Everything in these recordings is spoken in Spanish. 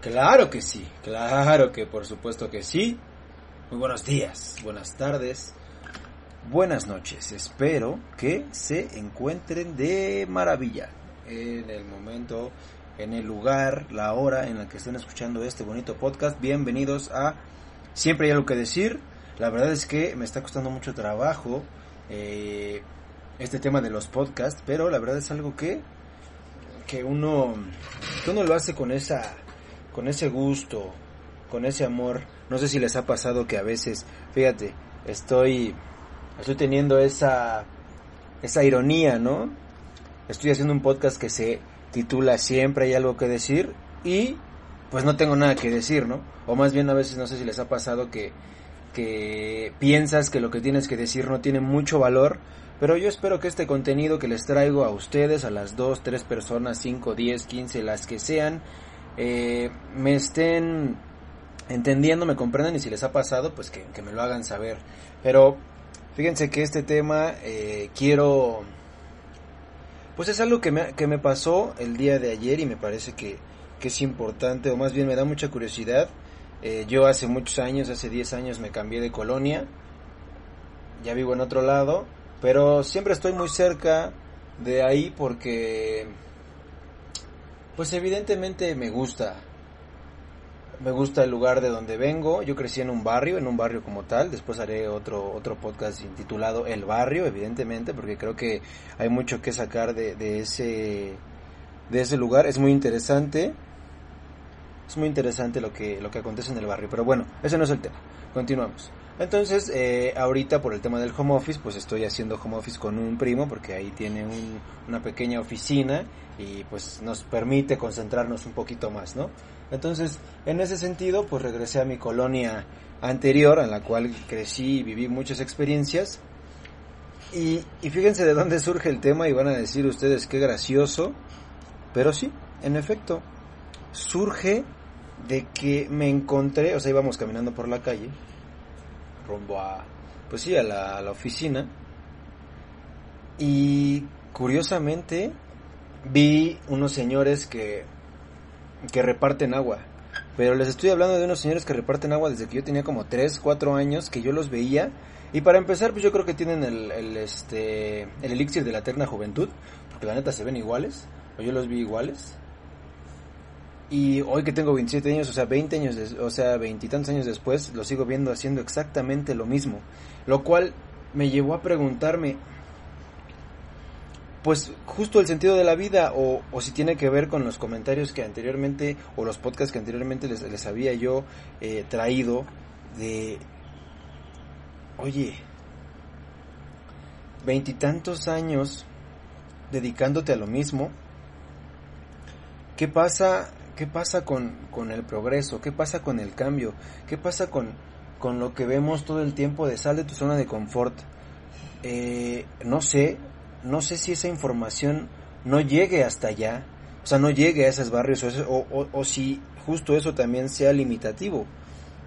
Claro que sí, claro que por supuesto que sí. Muy buenos días, buenas tardes, buenas noches. Espero que se encuentren de maravilla en el momento, en el lugar, la hora en la que estén escuchando este bonito podcast. Bienvenidos a Siempre hay algo que decir. La verdad es que me está costando mucho trabajo eh, este tema de los podcasts, pero la verdad es algo que que uno, uno lo hace con esa, con ese gusto, con ese amor. No sé si les ha pasado que a veces, fíjate, estoy, estoy teniendo esa, esa ironía, ¿no? Estoy haciendo un podcast que se titula Siempre hay algo que decir y pues no tengo nada que decir, ¿no? O más bien a veces no sé si les ha pasado que, que piensas que lo que tienes que decir no tiene mucho valor pero yo espero que este contenido que les traigo a ustedes, a las 2, 3 personas, 5, 10, 15, las que sean, eh, me estén entendiendo, me comprendan y si les ha pasado, pues que, me lo hagan saber. Pero fíjense que este tema eh, quiero... Pues es algo que me, que me pasó el día de ayer y me parece que, que es importante, o más bien me da mucha curiosidad. Eh, yo hace muchos años, hace 10 años me cambié de colonia, ya vivo en otro lado pero siempre estoy muy cerca de ahí porque, pues evidentemente me gusta. Me gusta el lugar de donde vengo. Yo crecí en un barrio, en un barrio como tal. Después haré otro, otro podcast intitulado El Barrio, evidentemente, porque creo que hay mucho que sacar de, de ese, de ese lugar. Es muy interesante. Es muy interesante lo que, lo que acontece en el barrio. Pero bueno, ese no es el tema. Continuamos. Entonces, eh, ahorita por el tema del home office, pues estoy haciendo home office con un primo porque ahí tiene una pequeña oficina y pues nos permite concentrarnos un poquito más, ¿no? Entonces, en ese sentido, pues regresé a mi colonia anterior, en la cual crecí y viví muchas experiencias. Y, y fíjense de dónde surge el tema y van a decir ustedes qué gracioso, pero sí, en efecto, surge de que me encontré, o sea, íbamos caminando por la calle rumbo a, pues sí, a la, la oficina. Y curiosamente vi unos señores que, que reparten agua. Pero les estoy hablando de unos señores que reparten agua desde que yo tenía como 3, 4 años, que yo los veía. Y para empezar, pues yo creo que tienen el, el, este, el elixir de la eterna juventud, porque la neta se ven iguales, o yo los vi iguales. Y hoy que tengo 27 años, o sea, 20 años, o sea, veintitantos años después, lo sigo viendo haciendo exactamente lo mismo. Lo cual me llevó a preguntarme, pues justo el sentido de la vida o, o, si tiene que ver con los comentarios que anteriormente o los podcasts que anteriormente les, les había yo eh, traído de, oye, veintitantos años dedicándote a lo mismo, ¿qué pasa ¿Qué pasa con, el progreso? ¿Qué pasa con el cambio? ¿Qué pasa con, con lo que vemos todo el tiempo de sal de tu zona de confort? Eh, no sé, no sé si esa información no llegue hasta allá, o sea, no llegue a esos barrios, o si justo eso también sea limitativo.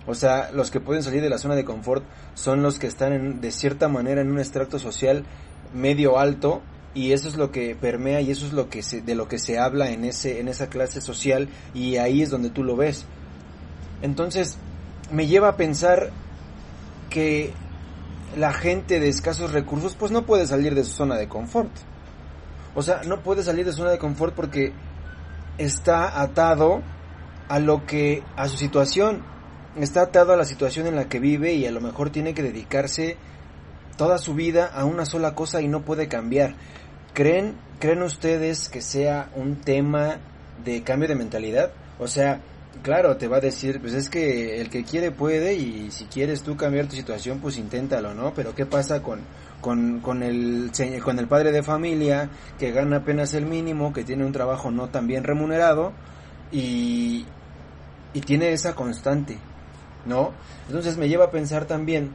O sea, los que pueden salir de la zona de confort son los que están en, de cierta manera en un extracto social medio alto y eso es lo que permea y eso es lo que se, de lo que se habla en ese en esa clase social y ahí es donde tú lo ves. Entonces, me lleva a pensar que la gente de escasos recursos pues no puede salir de su zona de confort. O sea, no puede salir de su zona de confort porque está atado a lo que a su situación, está atado a la situación en la que vive y a lo mejor tiene que dedicarse toda su vida a una sola cosa y no puede cambiar. ¿Creen, ¿Creen ustedes que sea un tema de cambio de mentalidad? O sea, claro, te va a decir, pues es que el que quiere puede y si quieres tú cambiar tu situación, pues inténtalo, ¿no? Pero ¿qué pasa con, con, con, el, con el padre de familia que gana apenas el mínimo, que tiene un trabajo no tan bien remunerado y, y tiene esa constante, ¿no? Entonces me lleva a pensar también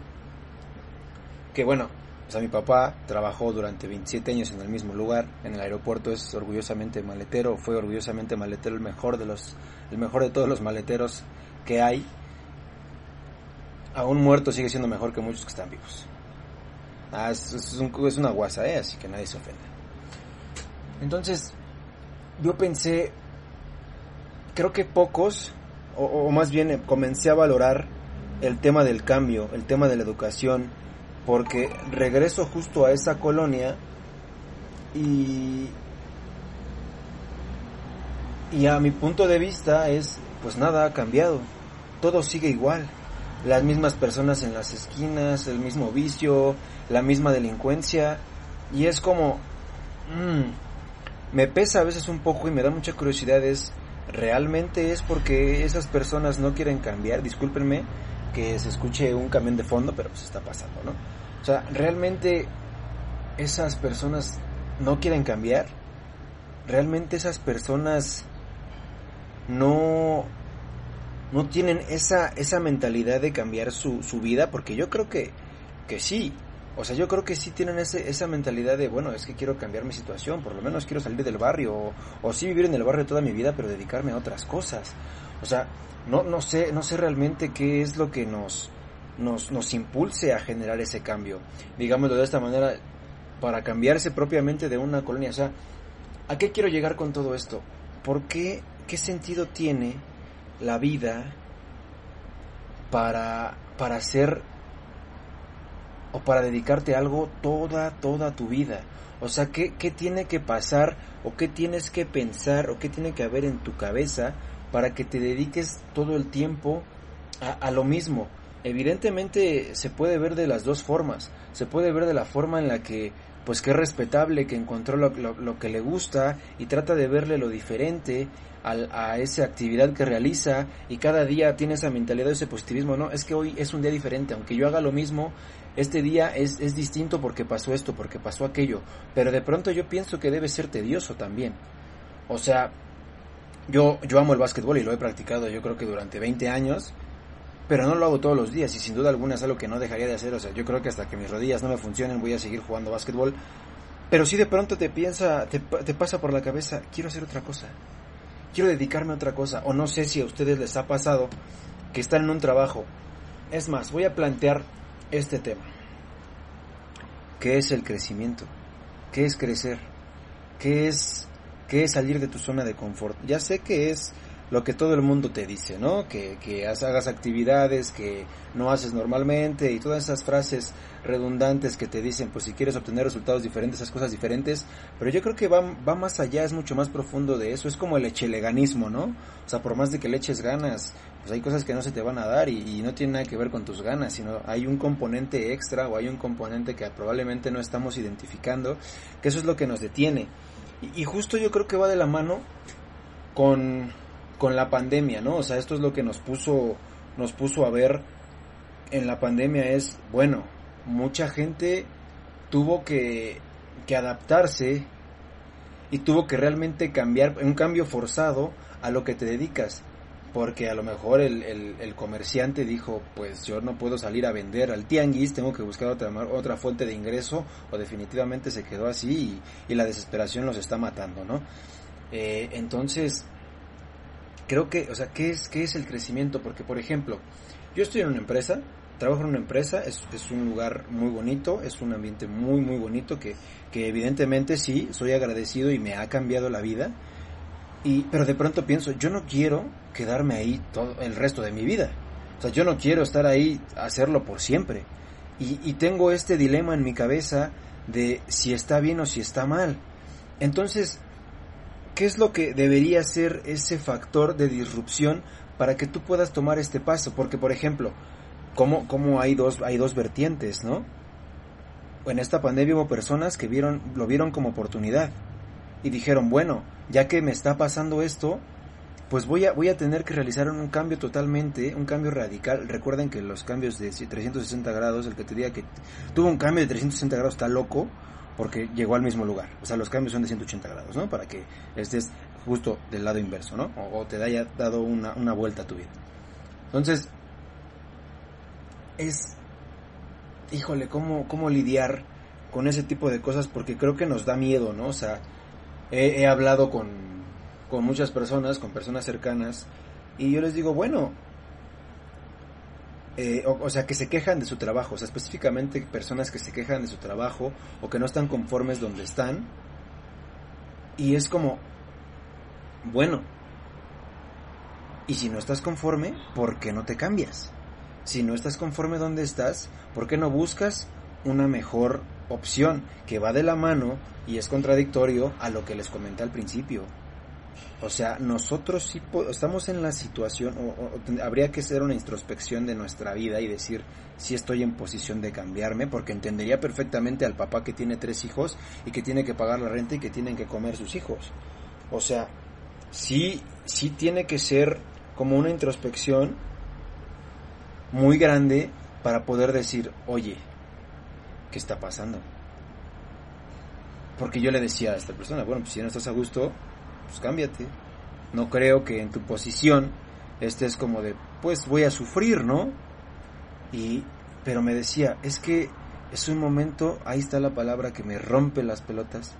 que, bueno, o sea, mi papá trabajó durante 27 años en el mismo lugar, en el aeropuerto, es orgullosamente maletero, fue orgullosamente maletero, el mejor de los, el mejor de todos los maleteros que hay. Aún muerto sigue siendo mejor que muchos que están vivos. Ah, es, es, una guasa, ¿eh? así que nadie se ofenda. Entonces, yo pensé, creo que pocos, o, o más bien eh, comencé a valorar el tema del cambio, el tema de la educación, porque regreso justo a esa colonia y y a mi punto de vista es pues nada ha cambiado. Todo sigue igual. Las mismas personas en las esquinas el mismo vicio la misma delincuencia. Y es como mmm, me pesa a veces un poco y me da mucha curiosidad es realmente es porque esas personas no quieren cambiar discúlpenme que se escuche un camión de fondo, pero pues está pasando, ¿no? O sea, realmente esas personas no quieren cambiar. Realmente esas personas no no tienen esa esa mentalidad de cambiar su, su vida, porque yo creo que que sí. O sea, yo creo que sí tienen ese, esa mentalidad de, bueno, es que quiero cambiar mi situación, por lo menos quiero salir del barrio, o, o sí vivir en el barrio toda mi vida, pero dedicarme a otras cosas. O sea, no, no sé, no sé realmente qué es lo que nos, nos, nos impulse a generar ese cambio. Digámoslo de esta manera, para cambiarse propiamente de una colonia. O sea, ¿a qué quiero llegar con todo esto? ¿Por qué, qué sentido tiene la vida para, para hacer o para dedicarte a algo toda, toda tu vida? O sea, ¿qué, ¿qué tiene que pasar o qué tienes que pensar o qué tiene que haber en tu cabeza para que te dediques todo el tiempo a, lo mismo. Evidentemente se puede ver de las dos formas. Se puede ver de la forma en la que pues que es respetable, que encontró lo, lo, que le gusta y trata de verle lo diferente a, esa actividad que realiza y cada día tiene esa mentalidad, ese positivismo, no, es que hoy es un día diferente, aunque yo haga lo mismo, este día es, es distinto porque pasó esto, porque pasó aquello, pero de pronto yo pienso que debe ser tedioso también. O sea, yo, yo amo el básquetbol y lo he practicado yo creo que durante 20 años, pero no lo hago todos los días y sin duda alguna es algo que no dejaría de hacer. O sea, yo creo que hasta que mis rodillas no me funcionen voy a seguir jugando básquetbol. Pero si de pronto te piensa, te, te pasa por la cabeza, quiero hacer otra cosa. Quiero dedicarme a otra cosa. O no sé si a ustedes les ha pasado que están en un trabajo. Es más, voy a plantear este tema. ¿Qué es el crecimiento? ¿Qué es crecer? ¿Qué es que es salir de tu zona de confort. Ya sé que es lo que todo el mundo te dice, ¿no? Que, que hagas actividades que no haces normalmente y todas esas frases redundantes que te dicen, pues si quieres obtener resultados diferentes, esas cosas diferentes, pero yo creo que va, va más allá, es mucho más profundo de eso, es como el echeleganismo, ¿no? O sea, por más de que le eches ganas, pues hay cosas que no se te van a dar y no tiene nada que ver con tus ganas, sino hay un componente extra o hay un componente que probablemente no estamos identificando, que eso es lo que nos detiene. Y, justo yo creo que va de la mano con, con la pandemia, ¿no? O sea, esto es lo que nos puso, nos puso a ver en la pandemia es, bueno, mucha gente tuvo que, que adaptarse y tuvo que realmente cambiar, un cambio forzado a lo que te dedicas porque a lo mejor el, el, comerciante dijo, pues yo no puedo salir a vender al tianguis, tengo que buscar otra, otra fuente de ingreso, o definitivamente se quedó así y, la desesperación los está matando, ¿no? Eh, entonces, creo que, o sea, ¿qué es, ¿qué es el crecimiento? Porque, por ejemplo, yo estoy en una empresa, trabajo en una empresa, es, es un lugar muy bonito, es un ambiente muy, muy bonito, que, que evidentemente sí, soy agradecido y me ha cambiado la vida, y, pero de pronto pienso, yo no quiero quedarme ahí todo el resto de mi vida. O sea, yo no quiero estar ahí, hacerlo por siempre. Y, y tengo este dilema en mi cabeza de si está bien o si está mal. Entonces, ¿qué es lo que debería ser ese factor de disrupción para que tú puedas tomar este paso? Porque, por ejemplo, ¿cómo, cómo hay, dos, hay dos vertientes, no? En esta pandemia hubo personas que vieron, lo vieron como oportunidad y dijeron, bueno, ya que me está pasando esto, pues voy a, voy a tener que realizar un cambio totalmente, un cambio radical. Recuerden que los cambios de 360 grados, el que te diga que tuvo un cambio de 360 grados está loco porque llegó al mismo lugar. O sea, los cambios son de 180 grados, ¿no? Para que estés justo del lado inverso, ¿no? O, te haya dado una, una vuelta a tu vida. Entonces, es, híjole, ¿cómo, cómo lidiar con ese tipo de cosas? Porque creo que nos da miedo, ¿no? O sea, he, hablado con, con muchas personas, con personas cercanas, y yo les digo, bueno, eh, o, sea, que se quejan de su trabajo, o sea, específicamente personas que se quejan de su trabajo o que no están conformes donde están. Y es como, bueno, y si no estás conforme, ¿por qué no te cambias? Si no estás conforme donde estás, ¿por qué no buscas una mejor opción que va de la mano y es contradictorio a lo que les comenté al principio? O sea, nosotros sí estamos en la situación, o, habría que hacer una introspección de nuestra vida y decir si estoy en posición de cambiarme, porque entendería perfectamente al papá que tiene tres hijos y que tiene que pagar la renta y que tienen que comer sus hijos. O sea, sí, sí tiene que ser como una introspección muy grande para poder decir, oye, ¿qué está pasando? Porque yo le decía a esta persona, bueno, pues si no estás a gusto, pues cámbiate. No creo que en tu posición estés como de, pues voy a sufrir, ¿no? Y, pero me decía, es que es un momento, ahí está la palabra que me rompe las pelotas,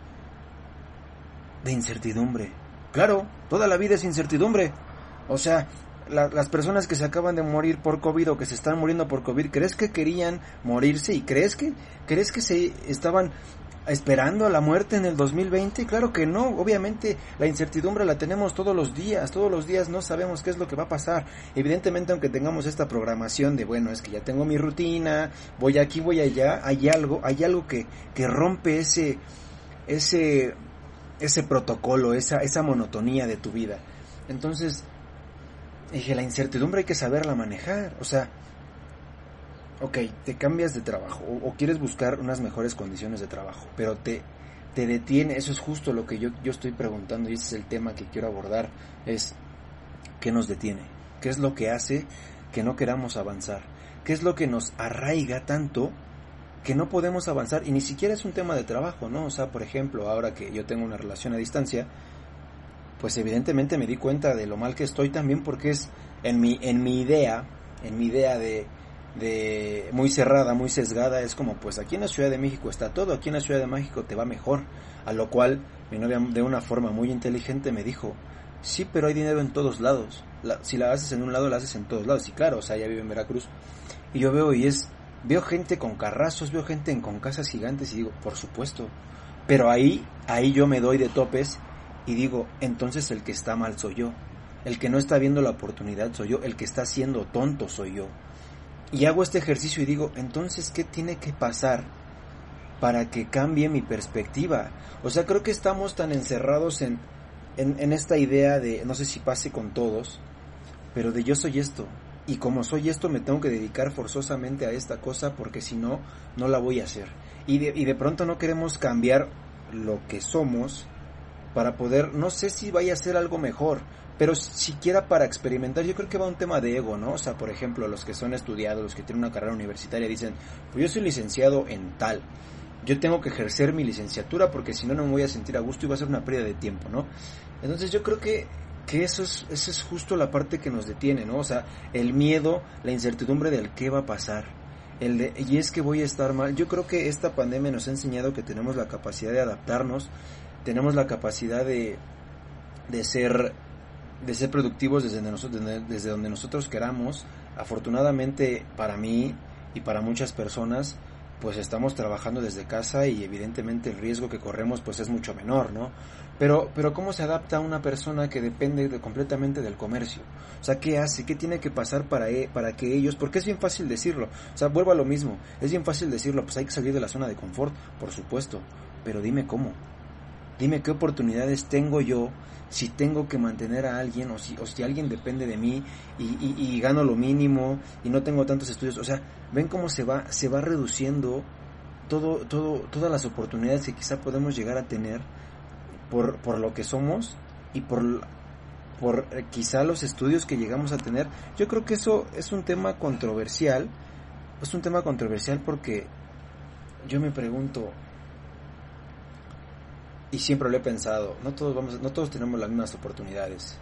de incertidumbre. Claro, toda la vida es incertidumbre. O sea, las personas que se acaban de morir por COVID o que se están muriendo por COVID, ¿crees que querían morirse y crees que crees que se estaban esperando a la muerte en el 2020? Claro que no, obviamente la incertidumbre la tenemos todos los días, todos los días no sabemos qué es lo que va a pasar. Evidentemente aunque tengamos esta programación de, bueno, es que ya tengo mi rutina, voy aquí, voy allá, hay algo, hay algo que, que rompe ese, ese, ese protocolo, esa, esa monotonía de tu vida. Entonces, dije, la incertidumbre hay que saberla manejar, o sea, ok, te cambias de trabajo o, quieres buscar unas mejores condiciones de trabajo, pero te, te detiene, eso es justo lo que yo, yo estoy preguntando y ese es el tema que quiero abordar, es ¿qué nos detiene? ¿Qué es lo que hace que no queramos avanzar? ¿Qué es lo que nos arraiga tanto que no podemos avanzar? Y ni siquiera es un tema de trabajo, ¿no? O sea, por ejemplo, ahora que yo tengo una relación a distancia, pues evidentemente me di cuenta de lo mal que estoy también porque es en mi, en mi idea, en mi idea de muy cerrada, muy sesgada, es como pues aquí en la Ciudad de México está todo, aquí en la Ciudad de México te va mejor, a lo cual mi novia de una forma muy inteligente me dijo, sí, pero hay dinero en todos lados, si la haces en un lado, la haces en todos lados, y claro, o sea, ella vive en Veracruz, y yo veo y es, veo gente con carrazos, veo gente con casas gigantes y digo, por supuesto, pero ahí, ahí yo me doy de topes y digo, entonces el que está mal soy yo, el que no está viendo la oportunidad soy yo, el que está siendo tonto soy yo y hago este ejercicio y digo, entonces, ¿qué tiene que pasar para que cambie mi perspectiva? O sea, creo que estamos tan encerrados en, en, esta idea de, no sé si pase con todos, pero de yo soy esto. Y como soy esto, me tengo que dedicar forzosamente a esta cosa porque si no, no la voy a hacer. Y de, y de pronto no queremos cambiar lo que somos para poder, no sé si vaya a ser algo mejor, pero siquiera para experimentar, yo creo que va un tema de ego, ¿no? O sea, por ejemplo, los que son estudiados, los que tienen una carrera universitaria, dicen, pues yo soy licenciado en tal, yo tengo que ejercer mi licenciatura porque si no, no me voy a sentir a gusto y va a ser una pérdida de tiempo, ¿no? Entonces yo creo que, que eso, es, eso es justo la parte que nos detiene, ¿no? O sea, el miedo, la incertidumbre del qué va a pasar. El de, y es que voy a estar mal. Yo creo que esta pandemia nos ha enseñado que tenemos la capacidad de adaptarnos, tenemos la capacidad de, de ser de ser productivos desde, nosotros, desde donde nosotros queramos. Afortunadamente para mí y para muchas personas, pues estamos trabajando desde casa y evidentemente el riesgo que corremos pues es mucho menor, ¿no? Pero, pero ¿cómo se adapta una persona que depende completamente del comercio? O sea, ¿qué hace? ¿Qué tiene que pasar para, e, para que ellos? Porque es bien fácil decirlo. O sea, vuelvo a lo mismo. Es bien fácil decirlo, pues hay que salir de la zona de confort, por supuesto. Pero dime cómo. Dime qué oportunidades tengo yo si tengo que mantener a alguien o si, o si alguien depende de mí y, gano lo mínimo y no tengo tantos estudios. O sea, ven cómo se va, se va reduciendo todo, todo, todas las oportunidades que quizá podemos llegar a tener por, por lo que somos y por por eh, quizá los estudios que llegamos a tener. Yo creo que eso es un tema controversial, es un tema controversial porque yo me pregunto, y siempre lo he pensado, no todos, vamos, no todos tenemos las mismas oportunidades.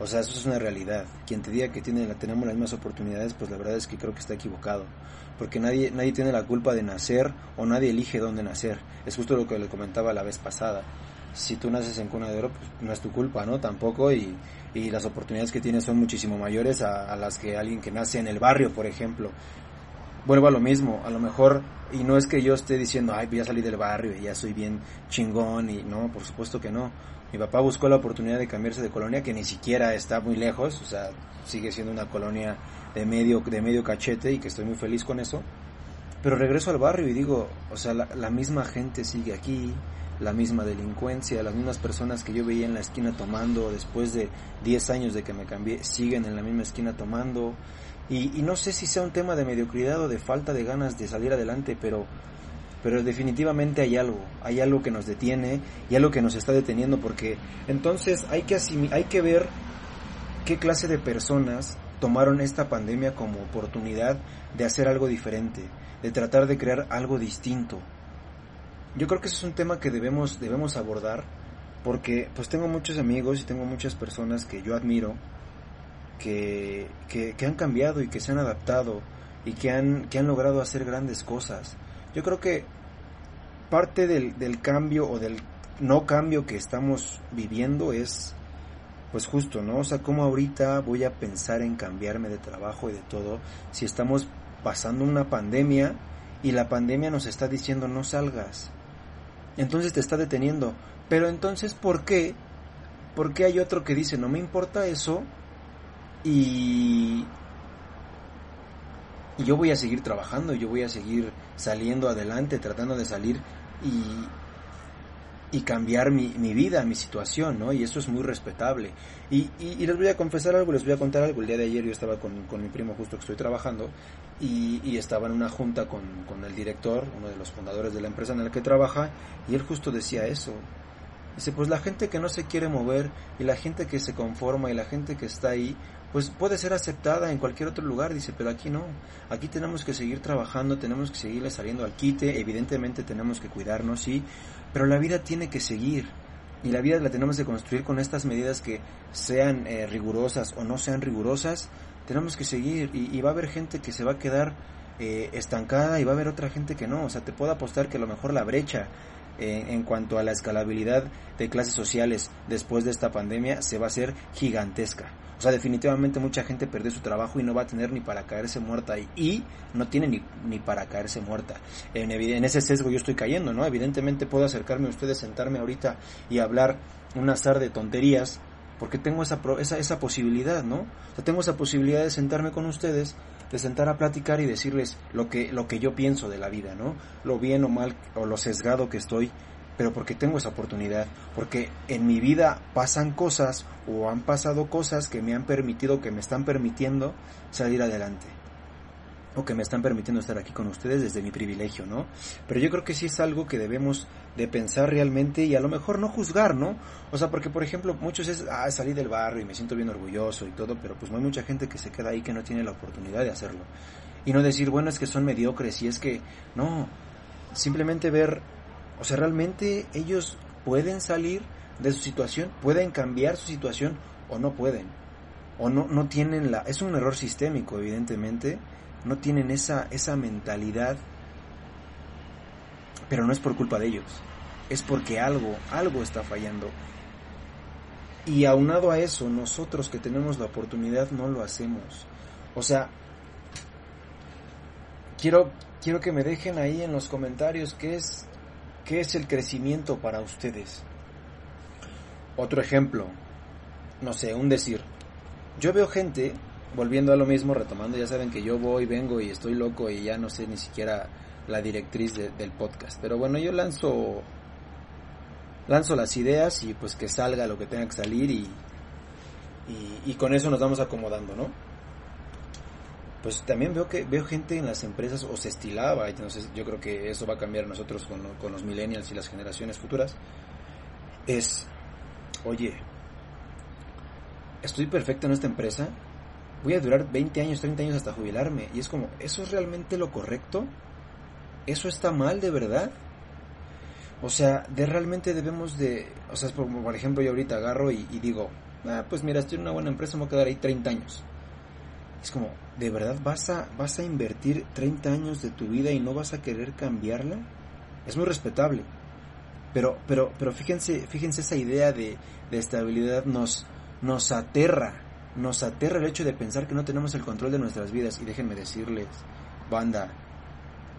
O sea, eso es una realidad. Quien te diga que tiene, tenemos las mismas oportunidades, pues la verdad es que creo que está equivocado. Porque nadie, nadie tiene la culpa de nacer o nadie elige dónde nacer. Es justo lo que le comentaba la vez pasada. Si tú naces en cuna de oro, pues no es tu culpa, ¿no? Tampoco. Y, y las oportunidades que tienes son muchísimo mayores a, a las que alguien que nace en el barrio, por ejemplo. Vuelvo a lo mismo. A lo mejor y no es que yo esté diciendo, ay, voy a salir del barrio y ya soy bien chingón y no, por supuesto que no. Mi papá buscó la oportunidad de cambiarse de colonia que ni siquiera está muy lejos, o sea, sigue siendo una colonia de medio, de medio cachete y que estoy muy feliz con eso. Pero regreso al barrio y digo, o sea, la, la misma gente sigue aquí, la misma delincuencia, las mismas personas que yo veía en la esquina tomando después de 10 años de que me cambié, siguen en la misma esquina tomando. Y, y, no sé si sea un tema de mediocridad o de falta de ganas de salir adelante, pero, pero definitivamente hay algo, hay algo que nos detiene y algo que nos está deteniendo, porque entonces hay que, hay que ver qué clase de personas tomaron esta pandemia como oportunidad de hacer algo diferente, de tratar de crear algo distinto. Yo creo que ese es un tema que debemos, debemos abordar, porque pues tengo muchos amigos y tengo muchas personas que yo admiro, que, que, han cambiado y que se han adaptado y que han, que han logrado hacer grandes cosas. Yo creo que parte del, del cambio o del no cambio que estamos viviendo es pues justo, ¿no? O sea, cómo ahorita voy a pensar en cambiarme de trabajo y de todo si estamos pasando una pandemia y la pandemia nos está diciendo no salgas. Entonces te está deteniendo. Pero entonces, ¿por qué? ¿Por qué hay otro que dice, no me importa eso? Y, yo voy a seguir trabajando, yo voy a seguir saliendo adelante, tratando de salir y, y cambiar mi, mi, vida, mi situación, ¿no? Y eso es muy respetable. Y, y, y, les voy a confesar algo, les voy a contar algo. El día de ayer yo estaba con, con mi primo justo que estoy trabajando y, y estaba en una junta con, con el director, uno de los fundadores de la empresa en la que trabaja, y él justo decía eso. Dice, pues la gente que no se quiere mover y la gente que se conforma y la gente que está ahí, pues puede ser aceptada en cualquier otro lugar, dice, pero aquí no. Aquí tenemos que seguir trabajando, tenemos que seguirle saliendo al quite, evidentemente tenemos que cuidarnos, sí, pero la vida tiene que seguir. Y la vida la tenemos que construir con estas medidas que sean eh, rigurosas o no sean rigurosas, tenemos que seguir y, va a haber gente que se va a quedar eh, estancada y va a haber otra gente que no. O sea, te puedo apostar que a lo mejor la brecha en, en, cuanto a la escalabilidad de clases sociales después de esta pandemia se va a hacer gigantesca. O sea, definitivamente mucha gente perdió su trabajo y no va a tener ni para caerse muerta y, no tiene ni, ni, para caerse muerta. En, en, ese sesgo yo estoy cayendo, ¿no? Evidentemente puedo acercarme a ustedes, sentarme ahorita y hablar un azar de tonterías porque tengo esa, esa, esa posibilidad, ¿no? O sea, tengo esa posibilidad de sentarme con ustedes, de sentar a platicar y decirles lo que, lo que yo pienso de la vida, ¿no? Lo bien o mal o lo sesgado que estoy, pero porque tengo esa oportunidad, porque en mi vida pasan cosas o han pasado cosas que me han permitido, que me están permitiendo salir adelante o que me están permitiendo estar aquí con ustedes desde mi privilegio, ¿no? Pero yo creo que sí es algo que debemos de pensar realmente y a lo mejor no juzgar, ¿no? O sea, porque por ejemplo, muchos es, ah, salí del barrio y me siento bien orgulloso y todo, pero pues no hay mucha gente que se queda ahí que no tiene la oportunidad de hacerlo. Y no decir, bueno, es que son mediocres y es que, no, simplemente ver, o sea, realmente ellos pueden salir de su situación, pueden cambiar su situación o no pueden. O no, no tienen la... Es un error sistémico, evidentemente, no tienen esa, esa mentalidad, pero no es por culpa de ellos, es porque algo, algo está fallando. Y aunado a eso, nosotros que tenemos la oportunidad no lo hacemos. O sea, quiero, quiero que me dejen ahí en los comentarios qué es, qué es el crecimiento para ustedes. Otro ejemplo, no sé, un decir. Yo veo gente volviendo a lo mismo, retomando, ya saben que yo voy, vengo y estoy loco y ya no sé ni siquiera la directriz de, del podcast. Pero bueno, yo lanzo lanzo las ideas y pues que salga lo que tenga que salir y, y, y con eso nos vamos acomodando, ¿no? Pues también veo que veo gente en las empresas o se estilaba, entonces yo creo que eso va a cambiar nosotros con, con los millennials y las generaciones futuras. Es, oye, estoy perfecto en esta empresa, voy a durar 20 años, 30 años hasta jubilarme. Y es como, ¿eso es realmente lo correcto? ¿Eso está mal de verdad? O sea, de realmente debemos de, o sea, por, por ejemplo, yo ahorita agarro y, y, digo, ah, pues mira, estoy en una buena empresa, me voy a quedar ahí 30 años. Es como, ¿de verdad vas a, vas a invertir 30 años de tu vida y no vas a querer cambiarla? Es muy respetable. Pero, pero, pero fíjense, fíjense esa idea de, de estabilidad nos, nos aterra, nos aterra el hecho de pensar que no tenemos el control de nuestras vidas. Y déjenme decirles, banda,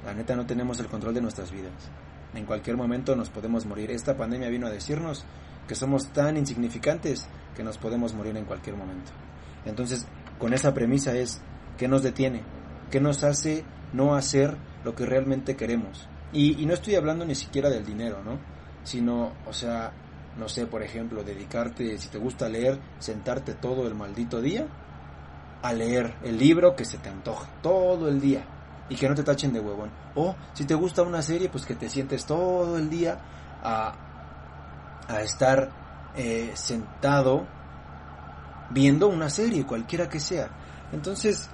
la neta no tenemos el control de nuestras vidas. En cualquier momento nos podemos morir. Esta pandemia vino a decirnos que somos tan insignificantes que nos podemos morir en cualquier momento. Entonces, con esa premisa es, ¿qué nos detiene? ¿Qué nos hace no hacer lo que realmente queremos? Y, no estoy hablando ni siquiera del dinero, ¿no? Sino, o sea, no sé, por ejemplo, dedicarte, si te gusta leer, sentarte todo el maldito día a leer el libro que se te antoja, todo el día, y que no te tachen de huevón. O si te gusta una serie, pues que te sientes todo el día a, a estar eh, sentado viendo una serie, cualquiera que sea. Entonces,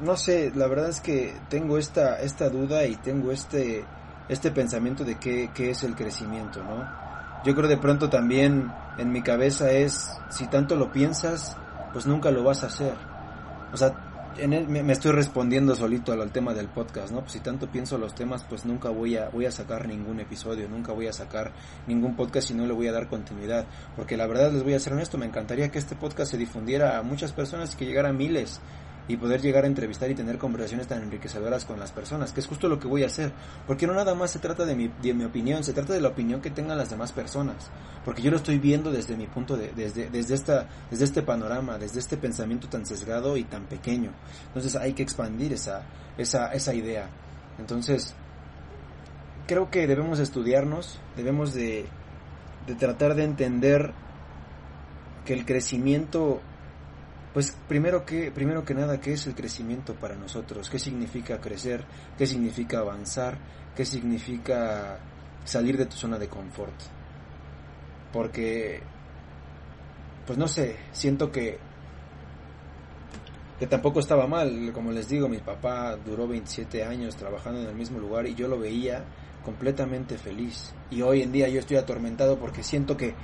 no sé, la verdad es que tengo esta, esta duda y tengo este, este pensamiento de qué, qué es el crecimiento, ¿no? Yo creo de pronto también en mi cabeza es, si tanto lo piensas, pues nunca lo vas a hacer. O sea, en él me, estoy respondiendo solito al, al, tema del podcast, ¿no? Pues si tanto pienso los temas, pues nunca voy a, voy a sacar ningún episodio, nunca voy a sacar ningún podcast y no le voy a dar continuidad. Porque la verdad les voy a ser honesto, me encantaría que este podcast se difundiera a muchas personas y que llegara a miles y poder llegar a entrevistar y tener conversaciones tan enriquecedoras con las personas, que es justo lo que voy a hacer, porque no nada más se trata de mi, de mi opinión, se trata de la opinión que tengan las demás personas, porque yo lo estoy viendo desde mi punto de, desde, desde esta, desde este panorama, desde este pensamiento tan sesgado y tan pequeño, entonces hay que expandir esa, esa, esa idea, entonces creo que debemos estudiarnos, debemos de, de tratar de entender que el crecimiento pues primero que, primero que nada, ¿qué es el crecimiento para nosotros? ¿Qué significa crecer? ¿Qué significa avanzar? ¿Qué significa salir de tu zona de confort? Porque, pues no sé, siento que, que tampoco estaba mal. Como les digo, mi papá duró 27 años trabajando en el mismo lugar y yo lo veía completamente feliz. Y hoy en día yo estoy atormentado porque siento que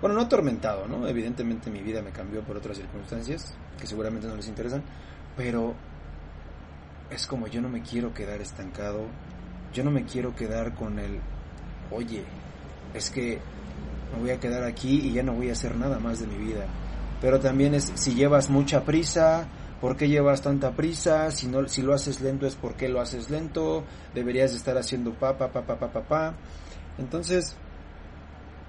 bueno, no atormentado, ¿no? Evidentemente mi vida me cambió por otras circunstancias que seguramente no les interesan, pero es como yo no me quiero quedar estancado, yo no me quiero quedar con el, oye, es que me voy a quedar aquí y ya no voy a hacer nada más de mi vida. Pero también es, si llevas mucha prisa, ¿por qué llevas tanta prisa? Si, no, si lo haces lento es porque lo haces lento, deberías estar haciendo pa, pa, pa, pa, pa, pa, pa. Entonces,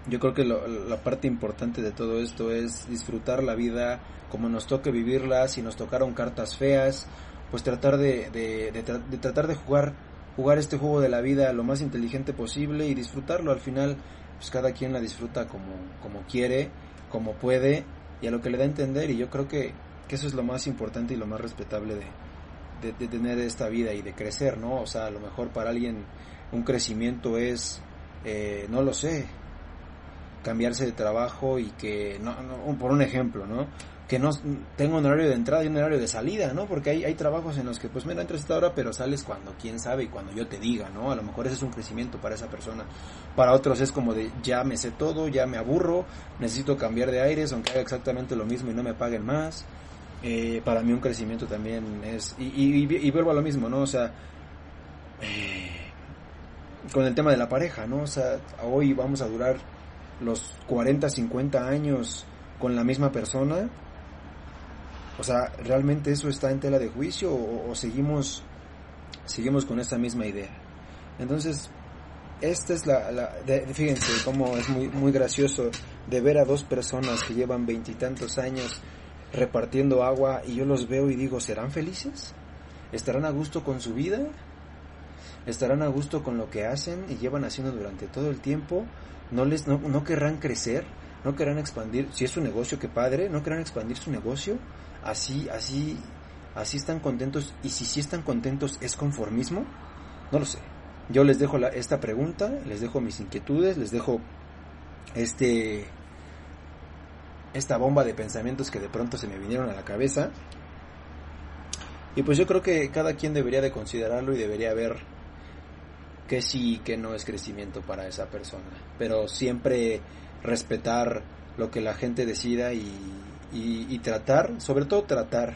yo creo que lo, la parte importante de todo esto es disfrutar la vida como nos toque vivirla, si nos tocaron cartas feas, pues tratar de, de, de, tratar de jugar, jugar este juego de la vida lo más inteligente posible y disfrutarlo. Al final, pues cada quien la disfruta como, como quiere, como puede y a lo que le da a entender y yo creo que, que eso es lo más importante y lo más respetable de, de, de tener esta vida y de crecer, ¿no? O sea, a lo mejor para alguien un crecimiento es, eh, no lo sé, cambiarse de trabajo y que, no, por un ejemplo, ¿no? Que no tengo un horario de entrada y un horario de salida, ¿no? Porque hay, hay trabajos en los que, pues, mira, entras esta hora, pero sales cuando quién sabe y cuando yo te diga, ¿no? A lo mejor ese es un crecimiento para esa persona. Para otros es como de, ya me sé todo, ya me aburro, necesito cambiar de aires, aunque haga exactamente lo mismo y no me paguen más. Eh, para mí un crecimiento también es, y, y, y, vuelvo a lo mismo, ¿no? O sea, eh, con el tema de la pareja, ¿no? O sea, hoy vamos a durar los 40, 50 años con la misma persona? O sea, ¿realmente eso está en tela de juicio o, seguimos, seguimos con esta misma idea? Entonces, esta es la, la de, fíjense cómo es muy, muy gracioso de ver a dos personas que llevan veintitantos años repartiendo agua y yo los veo y digo, ¿serán felices? ¿Estarán a gusto con su vida? ¿Estarán a gusto con lo que hacen y llevan haciendo durante todo el tiempo? no les no, no querrán crecer, no querrán expandir, si es su negocio, que padre, no querrán expandir su negocio, así, así, así están contentos, y si sí están contentos, ¿es conformismo? No lo sé. Yo les dejo esta pregunta, les dejo mis inquietudes, les dejo este esta bomba de pensamientos que de pronto se me vinieron a la cabeza. Y pues yo creo que cada quien debería de considerarlo y debería ver que sí que no es crecimiento para esa persona. Pero siempre respetar lo que la gente decida y, y, tratar, sobre todo tratar,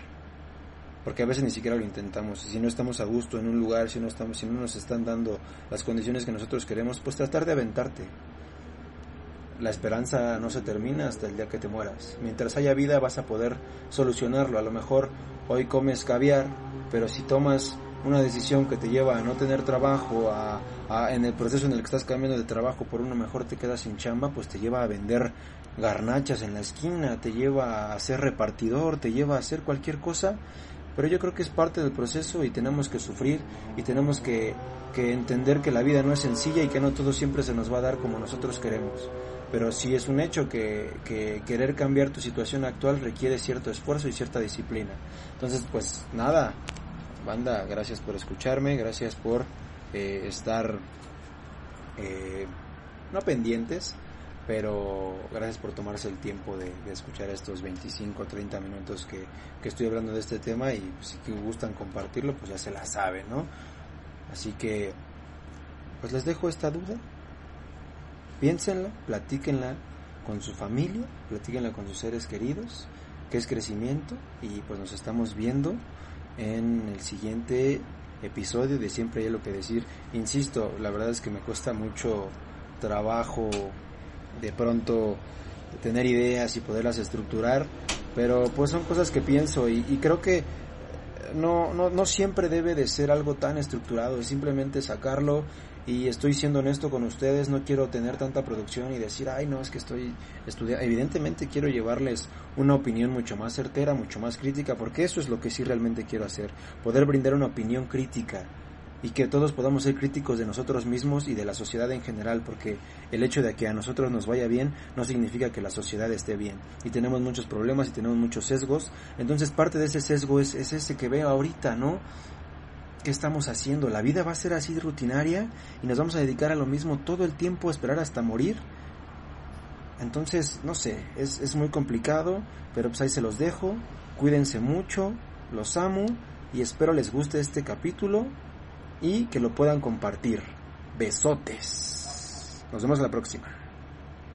porque a veces ni siquiera lo intentamos. Si no estamos a gusto en un lugar, si no estamos, si no nos están dando las condiciones que nosotros queremos, pues tratar de aventarte. La esperanza no se termina hasta el día que te mueras. Mientras haya vida vas a poder solucionarlo. A lo mejor hoy comes caviar, pero si tomas una decisión que te lleva a no tener trabajo, a, en el proceso en el que estás cambiando de trabajo por uno mejor te quedas sin chamba, pues te lleva a vender garnachas en la esquina, te lleva a ser repartidor, te lleva a hacer cualquier cosa, pero yo creo que es parte del proceso y tenemos que sufrir y tenemos que, que entender que la vida no es sencilla y que no todo siempre se nos va a dar como nosotros queremos. Pero sí es un hecho que, que querer cambiar tu situación actual requiere cierto esfuerzo y cierta disciplina. Entonces, pues nada, banda, gracias por escucharme, gracias por eh, estar eh, no pendientes, pero gracias por tomarse el tiempo de, escuchar estos 25 o 30 minutos que, estoy hablando de este tema y pues, si gustan compartirlo, pues ya se la saben, ¿no? Así que, pues les dejo esta duda, piénsenla, platíquenla con su familia, platíquenla con sus seres queridos, que es crecimiento y pues nos estamos viendo en el siguiente episodio de Siempre hay lo que decir. Insisto, la verdad es que me cuesta mucho trabajo de pronto tener ideas y poderlas estructurar, pero pues son cosas que pienso y, creo que no, no, no siempre debe de ser algo tan estructurado, es simplemente sacarlo y estoy siendo honesto con ustedes, no quiero tener tanta producción y decir, ay no, es que estoy estudiando, evidentemente quiero llevarles una opinión mucho más certera, mucho más crítica, porque eso es lo que sí realmente quiero hacer, poder brindar una opinión crítica y que todos podamos ser críticos de nosotros mismos y de la sociedad en general, porque el hecho de que a nosotros nos vaya bien no significa que la sociedad esté bien. Y tenemos muchos problemas y tenemos muchos sesgos, entonces parte de ese sesgo es, es ese que veo ahorita, ¿no? ¿Qué estamos haciendo? ¿La vida va a ser así rutinaria y nos vamos a dedicar a lo mismo todo el tiempo, esperar hasta morir? Entonces, no sé, es, es muy complicado, pero pues ahí se los dejo. Cuídense mucho, los amo y espero les guste este capítulo y que lo puedan compartir. Besotes. Nos vemos la próxima.